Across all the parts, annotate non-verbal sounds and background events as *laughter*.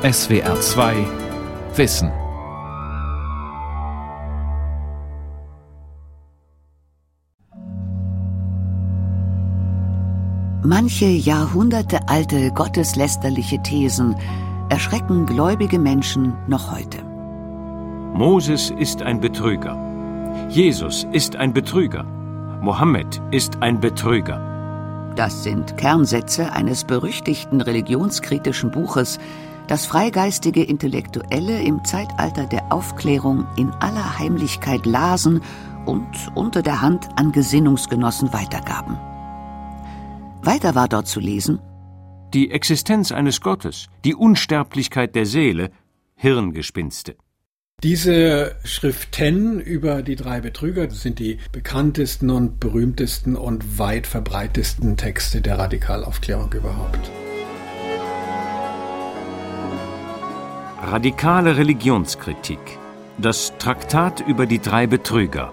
SWR 2 Wissen. Manche jahrhundertealte gotteslästerliche Thesen erschrecken gläubige Menschen noch heute. Moses ist ein Betrüger. Jesus ist ein Betrüger. Mohammed ist ein Betrüger. Das sind Kernsätze eines berüchtigten religionskritischen Buches, das freigeistige Intellektuelle im Zeitalter der Aufklärung in aller Heimlichkeit lasen und unter der Hand an Gesinnungsgenossen weitergaben. Weiter war dort zu lesen Die Existenz eines Gottes, die Unsterblichkeit der Seele, Hirngespinste. Diese Schriften über die drei Betrüger sind die bekanntesten und berühmtesten und weit verbreitesten Texte der Radikalaufklärung überhaupt. Radikale Religionskritik. Das Traktat über die drei Betrüger.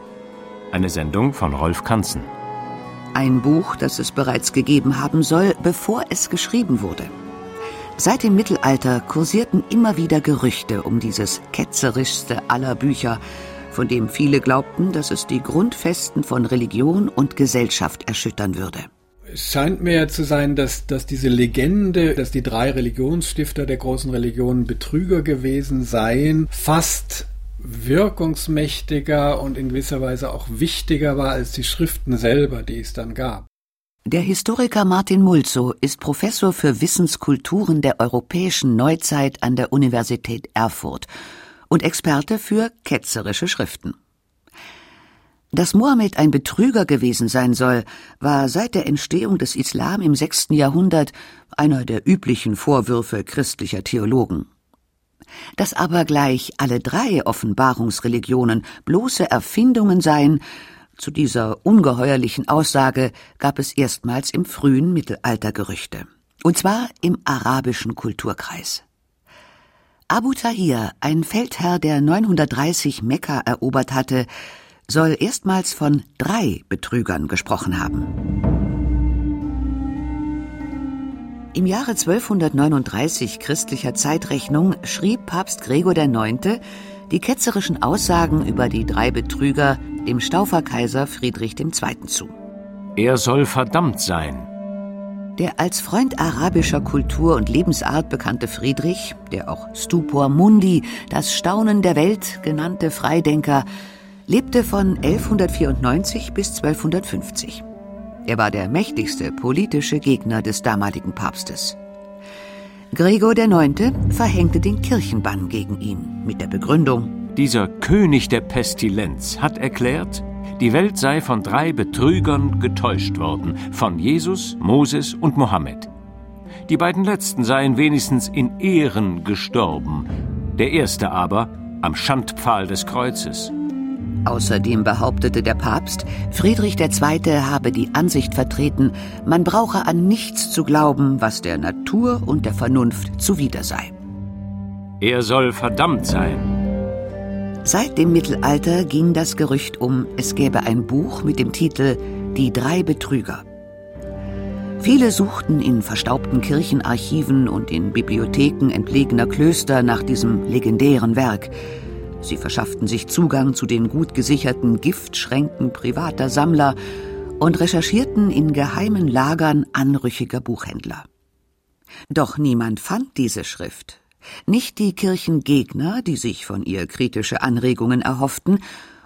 Eine Sendung von Rolf Kanzen. Ein Buch, das es bereits gegeben haben soll, bevor es geschrieben wurde. Seit dem Mittelalter kursierten immer wieder Gerüchte um dieses ketzerischste aller Bücher, von dem viele glaubten, dass es die Grundfesten von Religion und Gesellschaft erschüttern würde. Es scheint mir zu sein, dass, dass diese Legende, dass die drei Religionsstifter der großen Religionen Betrüger gewesen seien, fast wirkungsmächtiger und in gewisser Weise auch wichtiger war als die Schriften selber, die es dann gab. Der Historiker Martin Mulzow ist Professor für Wissenskulturen der europäischen Neuzeit an der Universität Erfurt und Experte für ketzerische Schriften. Dass Mohammed ein Betrüger gewesen sein soll, war seit der Entstehung des Islam im sechsten Jahrhundert einer der üblichen Vorwürfe christlicher Theologen. Dass aber gleich alle drei Offenbarungsreligionen bloße Erfindungen seien, zu dieser ungeheuerlichen Aussage gab es erstmals im frühen Mittelalter Gerüchte. Und zwar im arabischen Kulturkreis. Abu Tahir, ein Feldherr, der 930 Mekka erobert hatte, soll erstmals von drei Betrügern gesprochen haben. Im Jahre 1239 christlicher Zeitrechnung schrieb Papst Gregor IX. die ketzerischen Aussagen über die drei Betrüger dem Stauferkaiser Friedrich II. zu. Er soll verdammt sein. Der als Freund arabischer Kultur und Lebensart bekannte Friedrich, der auch Stupor Mundi, das Staunen der Welt genannte Freidenker, lebte von 1194 bis 1250. Er war der mächtigste politische Gegner des damaligen Papstes. Gregor IX. verhängte den Kirchenbann gegen ihn mit der Begründung, dieser König der Pestilenz hat erklärt, die Welt sei von drei Betrügern getäuscht worden, von Jesus, Moses und Mohammed. Die beiden letzten seien wenigstens in Ehren gestorben, der erste aber am Schandpfahl des Kreuzes. Außerdem behauptete der Papst, Friedrich II. habe die Ansicht vertreten, man brauche an nichts zu glauben, was der Natur und der Vernunft zuwider sei. Er soll verdammt sein. Seit dem Mittelalter ging das Gerücht um, es gäbe ein Buch mit dem Titel Die drei Betrüger. Viele suchten in verstaubten Kirchenarchiven und in Bibliotheken entlegener Klöster nach diesem legendären Werk. Sie verschafften sich Zugang zu den gut gesicherten Giftschränken privater Sammler und recherchierten in geheimen Lagern anrüchiger Buchhändler. Doch niemand fand diese Schrift, nicht die Kirchengegner, die sich von ihr kritische Anregungen erhofften,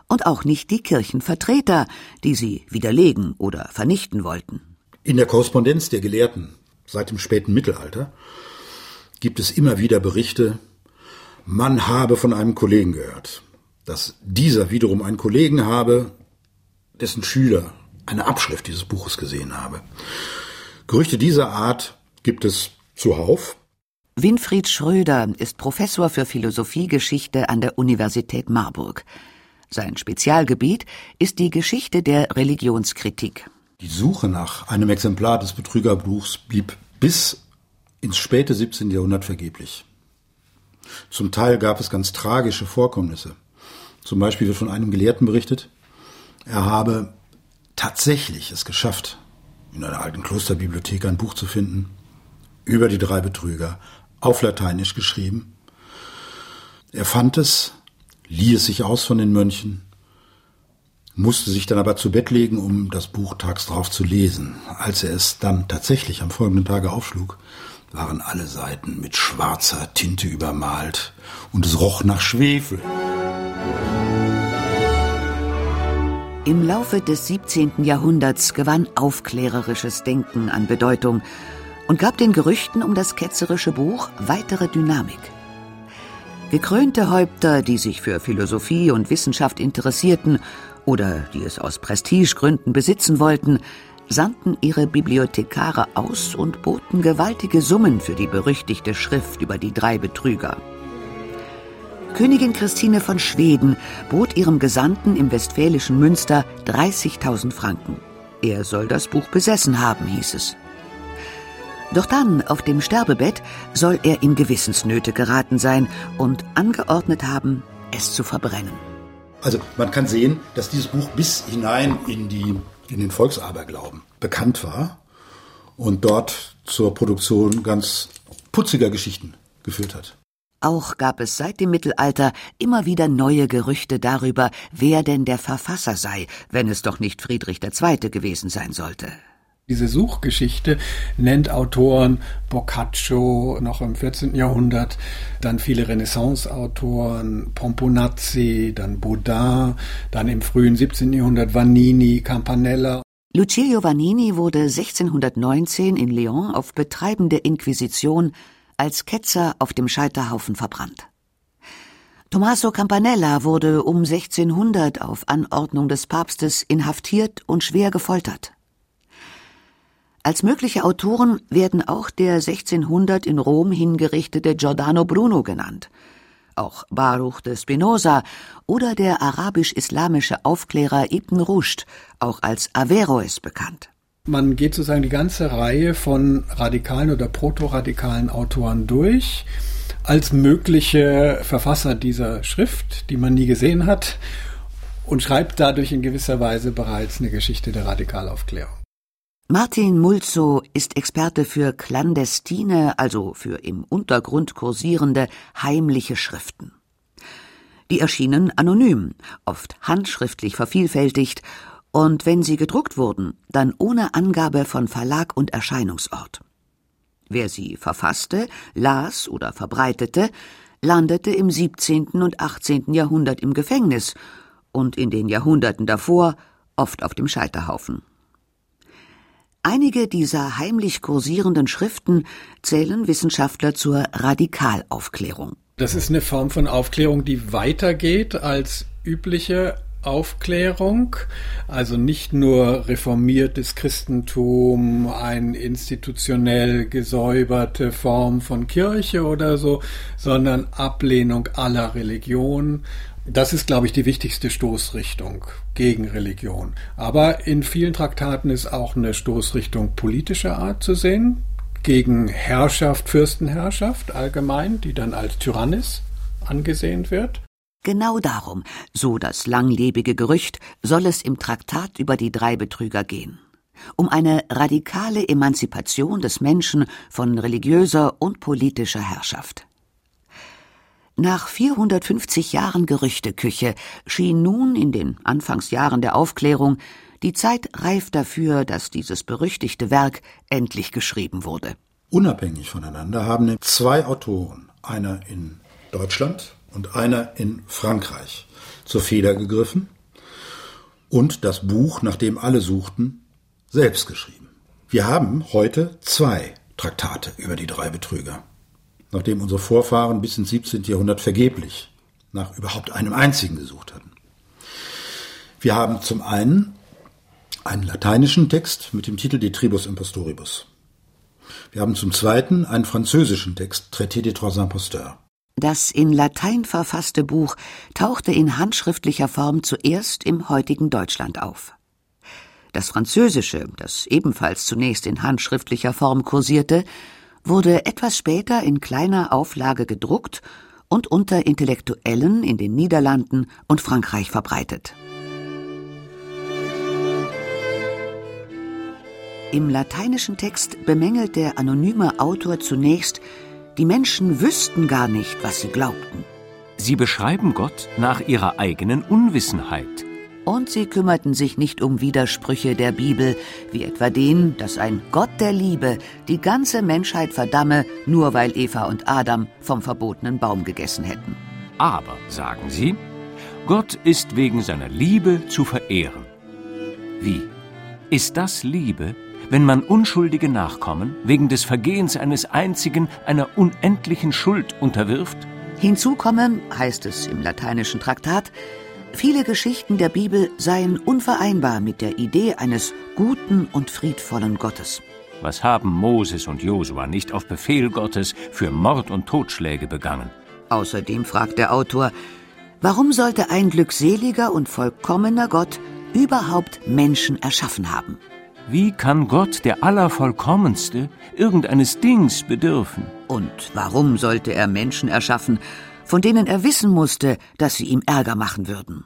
und auch nicht die Kirchenvertreter, die sie widerlegen oder vernichten wollten. In der Korrespondenz der Gelehrten seit dem späten Mittelalter gibt es immer wieder Berichte, man habe von einem Kollegen gehört, dass dieser wiederum einen Kollegen habe, dessen Schüler eine Abschrift dieses Buches gesehen habe. Gerüchte dieser Art gibt es zuhauf. Winfried Schröder ist Professor für Philosophiegeschichte an der Universität Marburg. Sein Spezialgebiet ist die Geschichte der Religionskritik. Die Suche nach einem Exemplar des Betrügerbuchs blieb bis ins späte 17. Jahrhundert vergeblich. Zum Teil gab es ganz tragische Vorkommnisse. Zum Beispiel wird von einem Gelehrten berichtet, er habe tatsächlich es geschafft, in einer alten Klosterbibliothek ein Buch zu finden über die drei Betrüger, auf Lateinisch geschrieben. Er fand es, lieh es sich aus von den Mönchen, musste sich dann aber zu Bett legen, um das Buch tags drauf zu lesen. Als er es dann tatsächlich am folgenden Tage aufschlug, waren alle Seiten mit schwarzer Tinte übermalt und es roch nach Schwefel. Im Laufe des 17. Jahrhunderts gewann aufklärerisches Denken an Bedeutung und gab den Gerüchten um das ketzerische Buch weitere Dynamik. Gekrönte Häupter, die sich für Philosophie und Wissenschaft interessierten oder die es aus Prestigegründen besitzen wollten, sandten ihre Bibliothekare aus und boten gewaltige Summen für die berüchtigte Schrift über die drei Betrüger. Königin Christine von Schweden bot ihrem Gesandten im westfälischen Münster 30.000 Franken. Er soll das Buch besessen haben, hieß es. Doch dann, auf dem Sterbebett, soll er in Gewissensnöte geraten sein und angeordnet haben, es zu verbrennen. Also man kann sehen, dass dieses Buch bis hinein in, die, in den Volksaberglauben bekannt war und dort zur Produktion ganz putziger Geschichten geführt hat. Auch gab es seit dem Mittelalter immer wieder neue Gerüchte darüber, wer denn der Verfasser sei, wenn es doch nicht Friedrich II. gewesen sein sollte. Diese Suchgeschichte nennt Autoren Boccaccio noch im 14. Jahrhundert, dann viele Renaissance-Autoren, Pomponazzi, dann Baudin, dann im frühen 17. Jahrhundert Vanini, Campanella. Lucilio Vanini wurde 1619 in Lyon auf Betreiben der Inquisition als Ketzer auf dem Scheiterhaufen verbrannt. Tommaso Campanella wurde um 1600 auf Anordnung des Papstes inhaftiert und schwer gefoltert. Als mögliche Autoren werden auch der 1600 in Rom hingerichtete Giordano Bruno genannt, auch Baruch de Spinoza oder der arabisch-islamische Aufklärer Ibn Rushd, auch als Averroes bekannt. Man geht sozusagen die ganze Reihe von radikalen oder protoradikalen Autoren durch als mögliche Verfasser dieser Schrift, die man nie gesehen hat, und schreibt dadurch in gewisser Weise bereits eine Geschichte der Radikalaufklärung. Martin Mulzo ist Experte für clandestine, also für im Untergrund kursierende, heimliche Schriften. Die erschienen anonym, oft handschriftlich vervielfältigt, und wenn sie gedruckt wurden, dann ohne Angabe von Verlag und Erscheinungsort. Wer sie verfasste, las oder verbreitete, landete im 17. und 18. Jahrhundert im Gefängnis und in den Jahrhunderten davor oft auf dem Scheiterhaufen. Einige dieser heimlich kursierenden Schriften zählen Wissenschaftler zur Radikalaufklärung. Das ist eine Form von Aufklärung, die weitergeht als übliche Aufklärung, also nicht nur reformiertes Christentum, eine institutionell gesäuberte Form von Kirche oder so, sondern Ablehnung aller Religion, das ist, glaube ich, die wichtigste Stoßrichtung gegen Religion. Aber in vielen Traktaten ist auch eine Stoßrichtung politischer Art zu sehen, gegen Herrschaft, Fürstenherrschaft allgemein, die dann als Tyrannis angesehen wird. Genau darum, so das langlebige Gerücht, soll es im Traktat über die drei Betrüger gehen. Um eine radikale Emanzipation des Menschen von religiöser und politischer Herrschaft. Nach 450 Jahren Gerüchteküche schien nun in den Anfangsjahren der Aufklärung die Zeit reif dafür, dass dieses berüchtigte Werk endlich geschrieben wurde. Unabhängig voneinander haben zwei Autoren, einer in Deutschland und einer in Frankreich, zur Feder gegriffen und das Buch, nach dem alle suchten, selbst geschrieben. Wir haben heute zwei Traktate über die drei Betrüger nachdem unsere Vorfahren bis ins 17. Jahrhundert vergeblich nach überhaupt einem einzigen gesucht hatten. Wir haben zum einen einen lateinischen Text mit dem Titel De Tribus Impostoribus. Wir haben zum zweiten einen französischen Text Traité des Trois Imposteurs. Das in Latein verfasste Buch tauchte in handschriftlicher Form zuerst im heutigen Deutschland auf. Das Französische, das ebenfalls zunächst in handschriftlicher Form kursierte, wurde etwas später in kleiner Auflage gedruckt und unter Intellektuellen in den Niederlanden und Frankreich verbreitet. Im lateinischen Text bemängelt der anonyme Autor zunächst Die Menschen wüssten gar nicht, was sie glaubten. Sie beschreiben Gott nach ihrer eigenen Unwissenheit. Und sie kümmerten sich nicht um Widersprüche der Bibel, wie etwa den, dass ein Gott der Liebe die ganze Menschheit verdamme, nur weil Eva und Adam vom verbotenen Baum gegessen hätten. Aber, sagen sie, Gott ist wegen seiner Liebe zu verehren. Wie? Ist das Liebe, wenn man unschuldige Nachkommen wegen des Vergehens eines einzigen einer unendlichen Schuld unterwirft? Hinzu komme, heißt es im lateinischen Traktat, viele Geschichten der Bibel seien unvereinbar mit der Idee eines guten und friedvollen Gottes. Was haben Moses und Josua nicht auf Befehl Gottes für Mord und Totschläge begangen? Außerdem fragt der Autor, warum sollte ein glückseliger und vollkommener Gott überhaupt Menschen erschaffen haben? Wie kann Gott, der Allervollkommenste, irgendeines Dings bedürfen? Und warum sollte er Menschen erschaffen, von denen er wissen musste, dass sie ihm Ärger machen würden?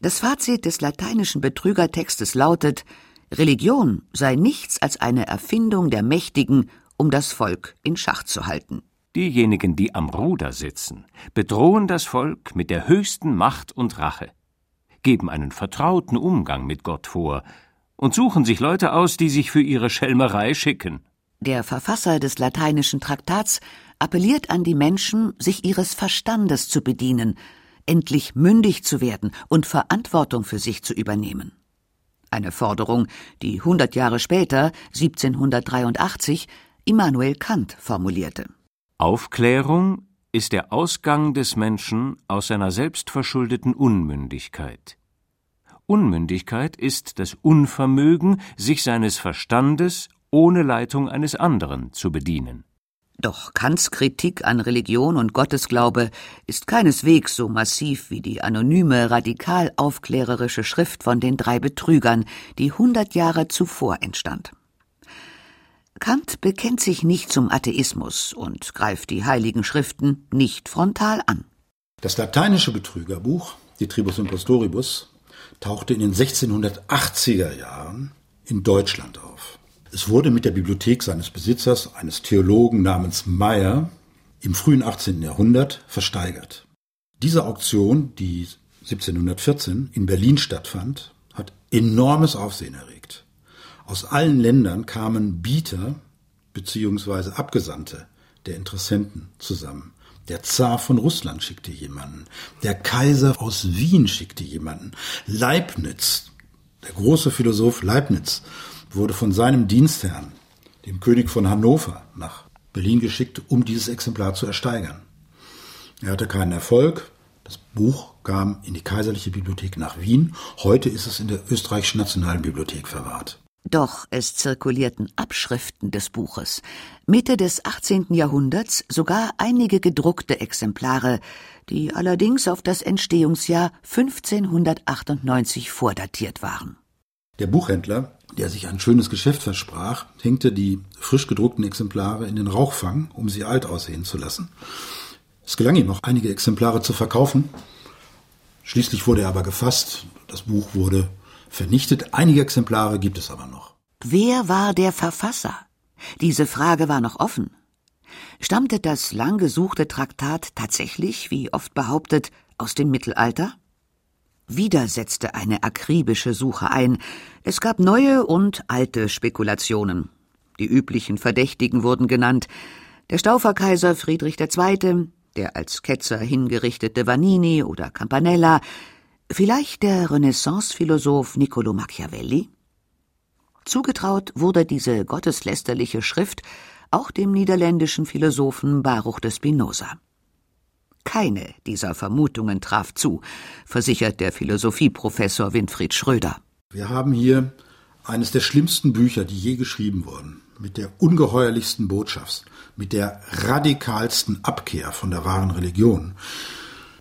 Das Fazit des lateinischen Betrügertextes lautet, Religion sei nichts als eine Erfindung der Mächtigen, um das Volk in Schach zu halten. Diejenigen, die am Ruder sitzen, bedrohen das Volk mit der höchsten Macht und Rache, geben einen vertrauten Umgang mit Gott vor und suchen sich Leute aus, die sich für ihre Schelmerei schicken. Der Verfasser des lateinischen Traktats appelliert an die Menschen, sich ihres Verstandes zu bedienen, endlich mündig zu werden und Verantwortung für sich zu übernehmen. Eine Forderung, die hundert Jahre später, 1783, Immanuel Kant formulierte. Aufklärung ist der Ausgang des Menschen aus seiner selbstverschuldeten Unmündigkeit. Unmündigkeit ist das Unvermögen, sich seines Verstandes ohne Leitung eines anderen zu bedienen. Doch Kants Kritik an Religion und Gottesglaube ist keineswegs so massiv wie die anonyme, radikal aufklärerische Schrift von den drei Betrügern, die hundert Jahre zuvor entstand. Kant bekennt sich nicht zum Atheismus und greift die heiligen Schriften nicht frontal an. Das lateinische Betrügerbuch, die Tribus Impostoribus, tauchte in den 1680er Jahren in Deutschland auf. Es wurde mit der Bibliothek seines Besitzers, eines Theologen namens Meyer, im frühen 18. Jahrhundert versteigert. Diese Auktion, die 1714 in Berlin stattfand, hat enormes Aufsehen erregt. Aus allen Ländern kamen Bieter bzw. Abgesandte der Interessenten zusammen. Der Zar von Russland schickte jemanden. Der Kaiser aus Wien schickte jemanden. Leibniz, der große Philosoph Leibniz, wurde von seinem Dienstherrn, dem König von Hannover, nach Berlin geschickt, um dieses Exemplar zu ersteigern. Er hatte keinen Erfolg. Das Buch kam in die Kaiserliche Bibliothek nach Wien. Heute ist es in der Österreichischen Nationalen Bibliothek verwahrt. Doch es zirkulierten Abschriften des Buches, Mitte des 18. Jahrhunderts sogar einige gedruckte Exemplare, die allerdings auf das Entstehungsjahr 1598 vordatiert waren. Der Buchhändler, der sich ein schönes Geschäft versprach, hängte die frisch gedruckten Exemplare in den Rauchfang, um sie alt aussehen zu lassen. Es gelang ihm noch, einige Exemplare zu verkaufen. Schließlich wurde er aber gefasst. Das Buch wurde vernichtet. Einige Exemplare gibt es aber noch. Wer war der Verfasser? Diese Frage war noch offen. Stammte das lang gesuchte Traktat tatsächlich, wie oft behauptet, aus dem Mittelalter? Wieder setzte eine akribische Suche ein. Es gab neue und alte Spekulationen. Die üblichen Verdächtigen wurden genannt. Der Stauferkaiser Friedrich II., der als Ketzer hingerichtete Vanini oder Campanella, Vielleicht der Renaissance-Philosoph Niccolo Machiavelli? Zugetraut wurde diese gotteslästerliche Schrift auch dem niederländischen Philosophen Baruch de Spinoza. Keine dieser Vermutungen traf zu, versichert der Philosophieprofessor Winfried Schröder. Wir haben hier eines der schlimmsten Bücher, die je geschrieben wurden, mit der ungeheuerlichsten Botschaft, mit der radikalsten Abkehr von der wahren Religion.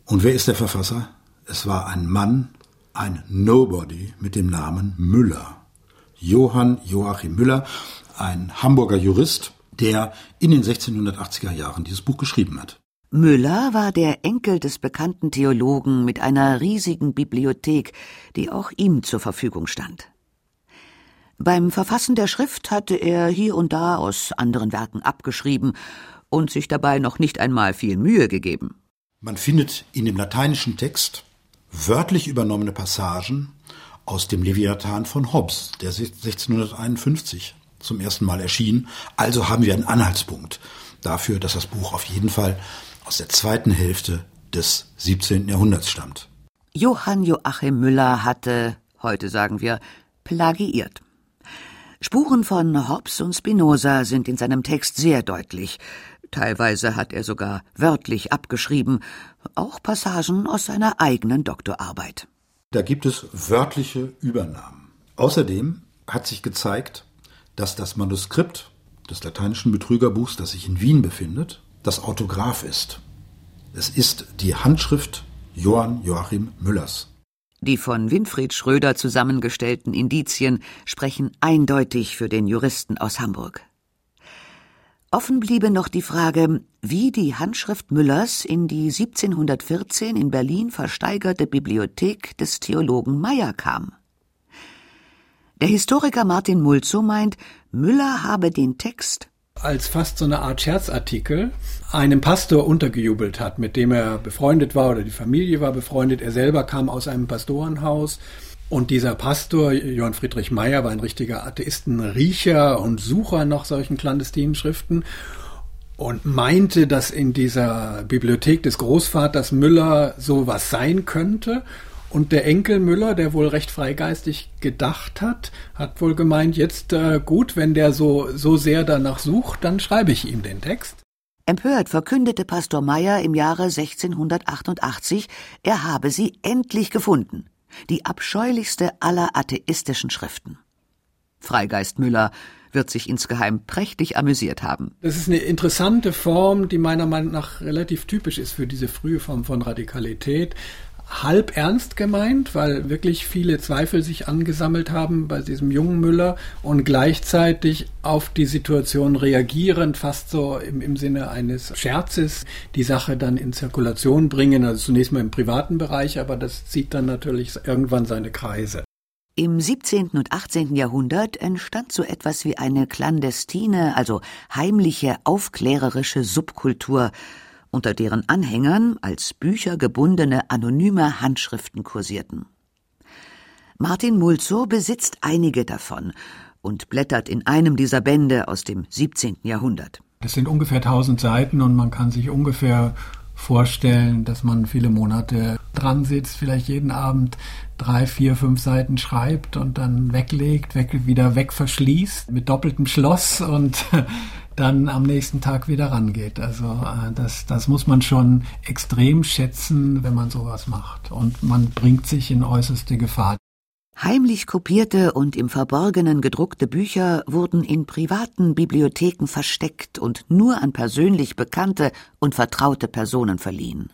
Und wer ist der Verfasser? Es war ein Mann, ein Nobody mit dem Namen Müller. Johann Joachim Müller, ein Hamburger Jurist, der in den 1680er Jahren dieses Buch geschrieben hat. Müller war der Enkel des bekannten Theologen mit einer riesigen Bibliothek, die auch ihm zur Verfügung stand. Beim Verfassen der Schrift hatte er hier und da aus anderen Werken abgeschrieben und sich dabei noch nicht einmal viel Mühe gegeben. Man findet in dem lateinischen Text wörtlich übernommene Passagen aus dem Leviathan von Hobbes, der 1651 zum ersten Mal erschien. Also haben wir einen Anhaltspunkt dafür, dass das Buch auf jeden Fall aus der zweiten Hälfte des 17. Jahrhunderts stammt. Johann Joachim Müller hatte, heute sagen wir, plagiiert. Spuren von Hobbes und Spinoza sind in seinem Text sehr deutlich. Teilweise hat er sogar wörtlich abgeschrieben, auch Passagen aus seiner eigenen Doktorarbeit. Da gibt es wörtliche Übernahmen. Außerdem hat sich gezeigt, dass das Manuskript des lateinischen Betrügerbuchs, das sich in Wien befindet, das Autograph ist. Es ist die Handschrift Johann Joachim Müllers. Die von Winfried Schröder zusammengestellten Indizien sprechen eindeutig für den Juristen aus Hamburg. Offen bliebe noch die Frage, wie die Handschrift Müllers in die 1714 in Berlin versteigerte Bibliothek des Theologen Meyer kam. Der Historiker Martin Mulzow meint, Müller habe den Text als fast so eine Art Scherzartikel einem Pastor untergejubelt hat, mit dem er befreundet war oder die Familie war befreundet. Er selber kam aus einem Pastorenhaus und dieser Pastor, Johann Friedrich Meyer, war ein richtiger Atheistenriecher und Sucher nach solchen clandestinen Schriften und meinte, dass in dieser Bibliothek des Großvaters Müller sowas sein könnte. Und der Enkel Müller, der wohl recht freigeistig gedacht hat, hat wohl gemeint, jetzt äh, gut, wenn der so, so sehr danach sucht, dann schreibe ich ihm den Text. Empört verkündete Pastor Meyer im Jahre 1688, er habe sie endlich gefunden die abscheulichste aller atheistischen Schriften. Freigeist Müller wird sich insgeheim prächtig amüsiert haben. Das ist eine interessante Form, die meiner Meinung nach relativ typisch ist für diese frühe Form von Radikalität halb ernst gemeint, weil wirklich viele Zweifel sich angesammelt haben bei diesem jungen Müller und gleichzeitig auf die Situation reagierend, fast so im, im Sinne eines Scherzes, die Sache dann in Zirkulation bringen, also zunächst mal im privaten Bereich, aber das zieht dann natürlich irgendwann seine Kreise. Im 17. und 18. Jahrhundert entstand so etwas wie eine clandestine, also heimliche, aufklärerische Subkultur, unter deren Anhängern als Bücher gebundene anonyme Handschriften kursierten. Martin Mulzow besitzt einige davon und blättert in einem dieser Bände aus dem 17. Jahrhundert. Das sind ungefähr 1000 Seiten und man kann sich ungefähr vorstellen, dass man viele Monate dran sitzt, vielleicht jeden Abend drei, vier, fünf Seiten schreibt und dann weglegt, weg, wieder wegverschließt mit doppeltem Schloss und *laughs* dann am nächsten Tag wieder rangeht. Also äh, das, das muss man schon extrem schätzen, wenn man sowas macht. Und man bringt sich in äußerste Gefahr. Heimlich kopierte und im Verborgenen gedruckte Bücher wurden in privaten Bibliotheken versteckt und nur an persönlich bekannte und vertraute Personen verliehen.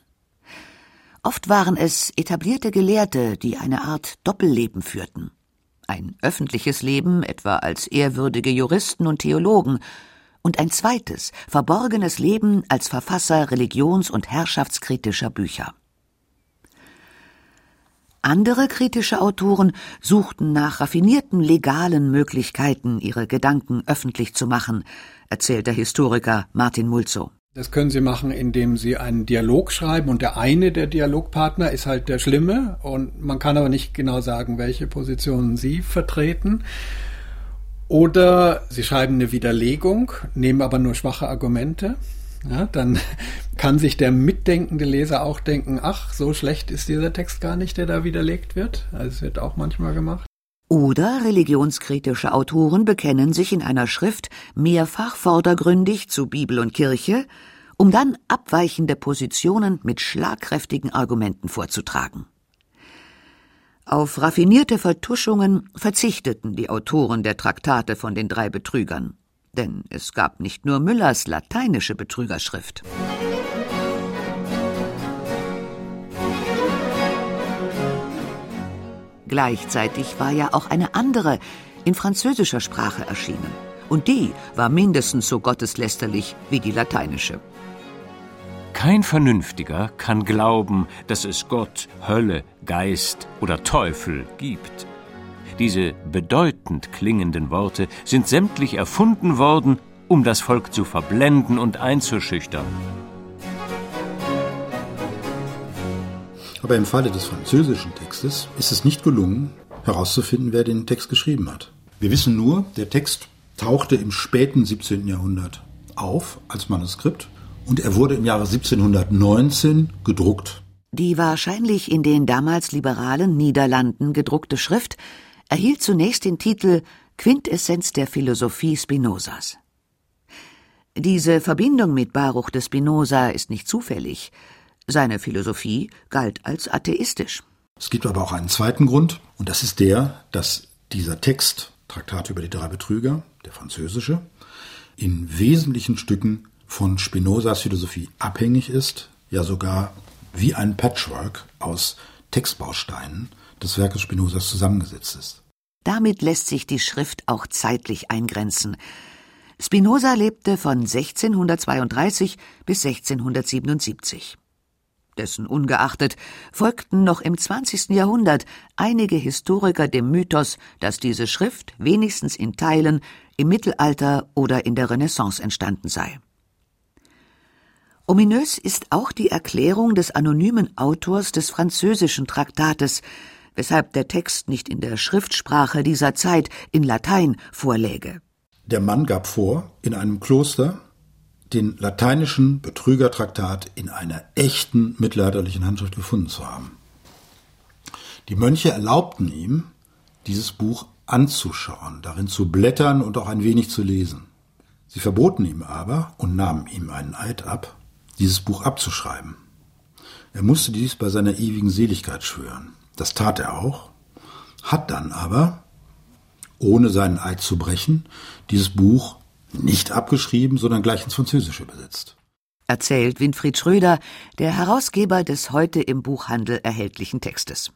Oft waren es etablierte Gelehrte, die eine Art Doppelleben führten. Ein öffentliches Leben, etwa als ehrwürdige Juristen und Theologen, und ein zweites, verborgenes Leben als Verfasser religions- und herrschaftskritischer Bücher. Andere kritische Autoren suchten nach raffinierten legalen Möglichkeiten, ihre Gedanken öffentlich zu machen, erzählt der Historiker Martin Mulzow. Das können Sie machen, indem Sie einen Dialog schreiben und der eine der Dialogpartner ist halt der Schlimme und man kann aber nicht genau sagen, welche Positionen Sie vertreten. Oder Sie schreiben eine Widerlegung, nehmen aber nur schwache Argumente. Ja, dann *laughs* kann sich der mitdenkende Leser auch denken, ach, so schlecht ist dieser Text gar nicht, der da widerlegt wird. Also es wird auch manchmal gemacht. Oder religionskritische Autoren bekennen sich in einer Schrift mehrfach vordergründig zu Bibel und Kirche, um dann abweichende Positionen mit schlagkräftigen Argumenten vorzutragen. Auf raffinierte Vertuschungen verzichteten die Autoren der Traktate von den drei Betrügern. Denn es gab nicht nur Müllers lateinische Betrügerschrift. Gleichzeitig war ja auch eine andere in französischer Sprache erschienen. Und die war mindestens so gotteslästerlich wie die lateinische. Kein Vernünftiger kann glauben, dass es Gott, Hölle, Geist oder Teufel gibt. Diese bedeutend klingenden Worte sind sämtlich erfunden worden, um das Volk zu verblenden und einzuschüchtern. Aber im Falle des französischen Textes ist es nicht gelungen, herauszufinden, wer den Text geschrieben hat. Wir wissen nur, der Text tauchte im späten 17. Jahrhundert auf als Manuskript und er wurde im Jahre 1719 gedruckt. Die wahrscheinlich in den damals liberalen Niederlanden gedruckte Schrift erhielt zunächst den Titel Quintessenz der Philosophie Spinozas. Diese Verbindung mit Baruch de Spinoza ist nicht zufällig. Seine Philosophie galt als atheistisch. Es gibt aber auch einen zweiten Grund, und das ist der, dass dieser Text, Traktat über die drei Betrüger, der französische, in wesentlichen Stücken von Spinozas Philosophie abhängig ist, ja sogar wie ein Patchwork aus Textbausteinen des Werkes Spinozas zusammengesetzt ist. Damit lässt sich die Schrift auch zeitlich eingrenzen. Spinoza lebte von 1632 bis 1677. Dessen ungeachtet folgten noch im 20. Jahrhundert einige Historiker dem Mythos, dass diese Schrift wenigstens in Teilen im Mittelalter oder in der Renaissance entstanden sei. Ominös ist auch die Erklärung des anonymen Autors des französischen Traktates, weshalb der Text nicht in der Schriftsprache dieser Zeit in Latein vorläge. Der Mann gab vor, in einem Kloster den lateinischen Betrügertraktat in einer echten mittelalterlichen Handschrift gefunden zu haben. Die Mönche erlaubten ihm, dieses Buch anzuschauen, darin zu blättern und auch ein wenig zu lesen. Sie verboten ihm aber und nahmen ihm einen Eid ab, dieses Buch abzuschreiben. Er musste dies bei seiner ewigen Seligkeit schwören. Das tat er auch, hat dann aber, ohne seinen Eid zu brechen, dieses Buch nicht abgeschrieben, sondern gleich ins Französische übersetzt. Erzählt Winfried Schröder, der Herausgeber des heute im Buchhandel erhältlichen Textes.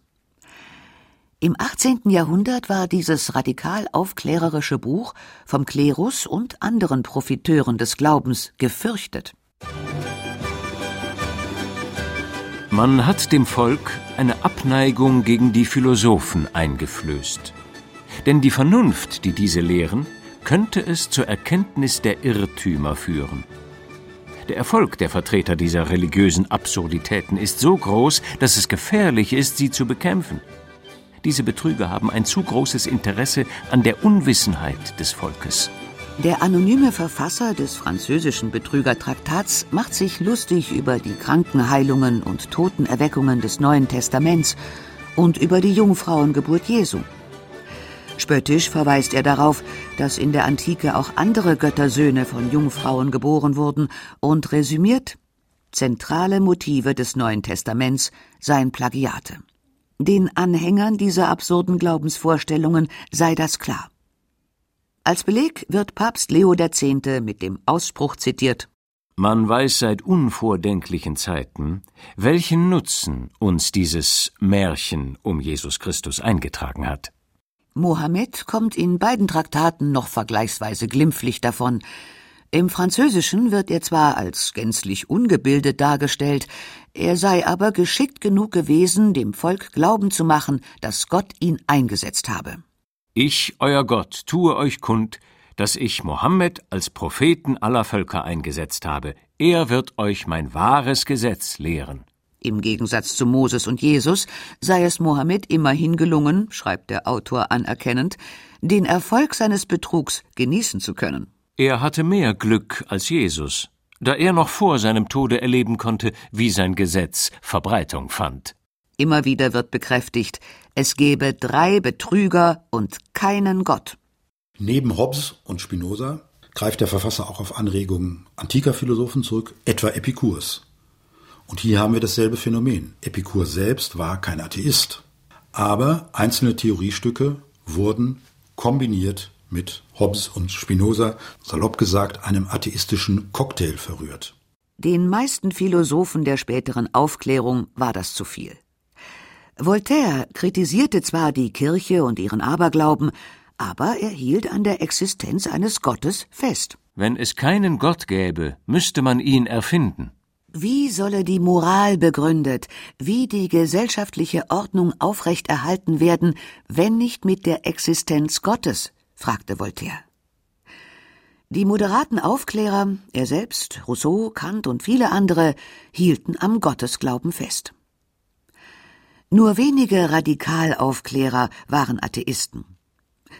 Im 18. Jahrhundert war dieses radikal aufklärerische Buch vom Klerus und anderen Profiteuren des Glaubens gefürchtet. Man hat dem Volk eine Abneigung gegen die Philosophen eingeflößt. Denn die Vernunft, die diese lehren, könnte es zur Erkenntnis der Irrtümer führen. Der Erfolg der Vertreter dieser religiösen Absurditäten ist so groß, dass es gefährlich ist, sie zu bekämpfen. Diese Betrüger haben ein zu großes Interesse an der Unwissenheit des Volkes. Der anonyme Verfasser des französischen Betrügertraktats macht sich lustig über die Krankenheilungen und Totenerweckungen des Neuen Testaments und über die Jungfrauengeburt Jesu. Spöttisch verweist er darauf, dass in der Antike auch andere Göttersöhne von Jungfrauen geboren wurden und resümiert, zentrale Motive des Neuen Testaments seien Plagiate. Den Anhängern dieser absurden Glaubensvorstellungen sei das klar. Als Beleg wird Papst Leo X. mit dem Ausspruch zitiert Man weiß seit unvordenklichen Zeiten, welchen Nutzen uns dieses Märchen um Jesus Christus eingetragen hat. Mohammed kommt in beiden Traktaten noch vergleichsweise glimpflich davon. Im Französischen wird er zwar als gänzlich ungebildet dargestellt, er sei aber geschickt genug gewesen, dem Volk glauben zu machen, dass Gott ihn eingesetzt habe. Ich, euer Gott, tue euch kund, dass ich Mohammed als Propheten aller Völker eingesetzt habe. Er wird euch mein wahres Gesetz lehren. Im Gegensatz zu Moses und Jesus sei es Mohammed immerhin gelungen, schreibt der Autor anerkennend, den Erfolg seines Betrugs genießen zu können. Er hatte mehr Glück als Jesus, da er noch vor seinem Tode erleben konnte, wie sein Gesetz Verbreitung fand. Immer wieder wird bekräftigt, es gebe drei Betrüger und keinen Gott. Neben Hobbes und Spinoza greift der Verfasser auch auf Anregungen antiker Philosophen zurück, etwa Epikurs. Und hier haben wir dasselbe Phänomen. Epikur selbst war kein Atheist, aber einzelne Theoriestücke wurden kombiniert mit Hobbes und Spinoza, salopp gesagt, einem atheistischen Cocktail verrührt. Den meisten Philosophen der späteren Aufklärung war das zu viel. Voltaire kritisierte zwar die Kirche und ihren Aberglauben, aber er hielt an der Existenz eines Gottes fest. Wenn es keinen Gott gäbe, müsste man ihn erfinden. Wie solle die Moral begründet, wie die gesellschaftliche Ordnung aufrechterhalten werden, wenn nicht mit der Existenz Gottes? fragte Voltaire. Die moderaten Aufklärer, er selbst, Rousseau, Kant und viele andere, hielten am Gottesglauben fest. Nur wenige Radikalaufklärer waren Atheisten.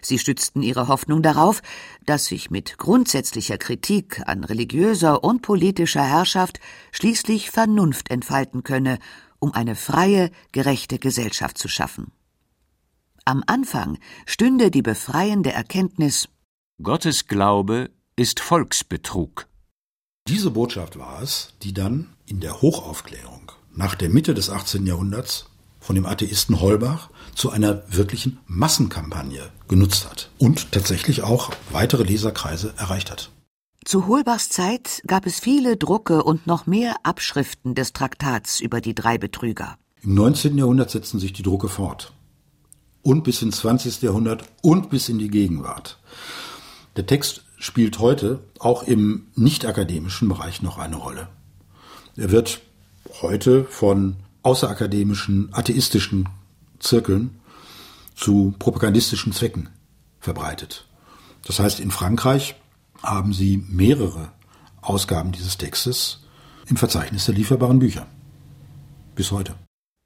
Sie stützten ihre Hoffnung darauf, dass sich mit grundsätzlicher Kritik an religiöser und politischer Herrschaft schließlich Vernunft entfalten könne, um eine freie, gerechte Gesellschaft zu schaffen. Am Anfang stünde die befreiende Erkenntnis Gottes Glaube ist Volksbetrug. Diese Botschaft war es, die dann in der Hochaufklärung nach der Mitte des 18. Jahrhunderts von dem Atheisten Holbach zu einer wirklichen Massenkampagne genutzt hat und tatsächlich auch weitere Leserkreise erreicht hat. Zu Holbachs Zeit gab es viele Drucke und noch mehr Abschriften des Traktats über die drei Betrüger. Im 19. Jahrhundert setzten sich die Drucke fort. Und bis ins 20. Jahrhundert und bis in die Gegenwart. Der Text spielt heute auch im nicht-akademischen Bereich noch eine Rolle. Er wird heute von außerakademischen, atheistischen Zirkeln zu propagandistischen Zwecken verbreitet. Das heißt, in Frankreich haben sie mehrere Ausgaben dieses Textes im Verzeichnis der lieferbaren Bücher. Bis heute.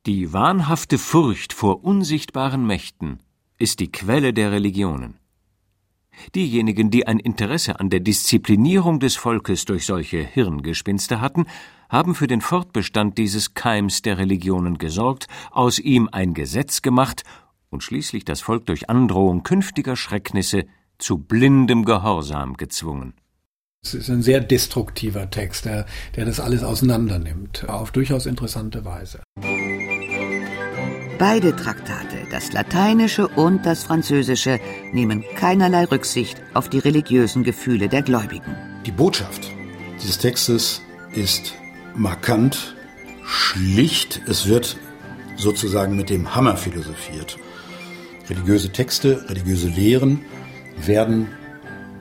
Die wahnhafte Furcht vor unsichtbaren Mächten ist die Quelle der Religionen. Diejenigen, die ein Interesse an der Disziplinierung des Volkes durch solche Hirngespinste hatten, haben für den Fortbestand dieses Keims der Religionen gesorgt, aus ihm ein Gesetz gemacht und schließlich das Volk durch Androhung künftiger Schrecknisse zu blindem Gehorsam gezwungen. Es ist ein sehr destruktiver Text, der, der das alles auseinandernimmt, auf durchaus interessante Weise. Beide Traktate, das Lateinische und das Französische, nehmen keinerlei Rücksicht auf die religiösen Gefühle der Gläubigen. Die Botschaft dieses Textes ist markant, schlicht. Es wird sozusagen mit dem Hammer philosophiert. Religiöse Texte, religiöse Lehren werden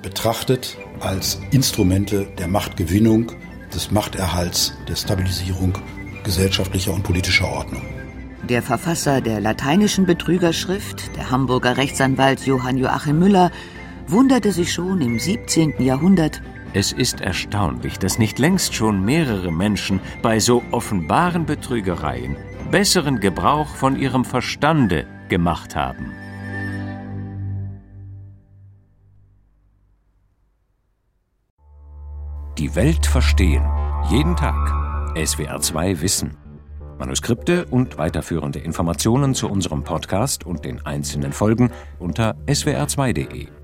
betrachtet als Instrumente der Machtgewinnung, des Machterhalts, der Stabilisierung gesellschaftlicher und politischer Ordnung. Der Verfasser der lateinischen Betrügerschrift, der Hamburger Rechtsanwalt Johann Joachim Müller, wunderte sich schon im 17. Jahrhundert, es ist erstaunlich, dass nicht längst schon mehrere Menschen bei so offenbaren Betrügereien besseren Gebrauch von ihrem Verstande gemacht haben. Die Welt verstehen. Jeden Tag. SWR 2 Wissen. Manuskripte und weiterführende Informationen zu unserem Podcast und den einzelnen Folgen unter swr2.de.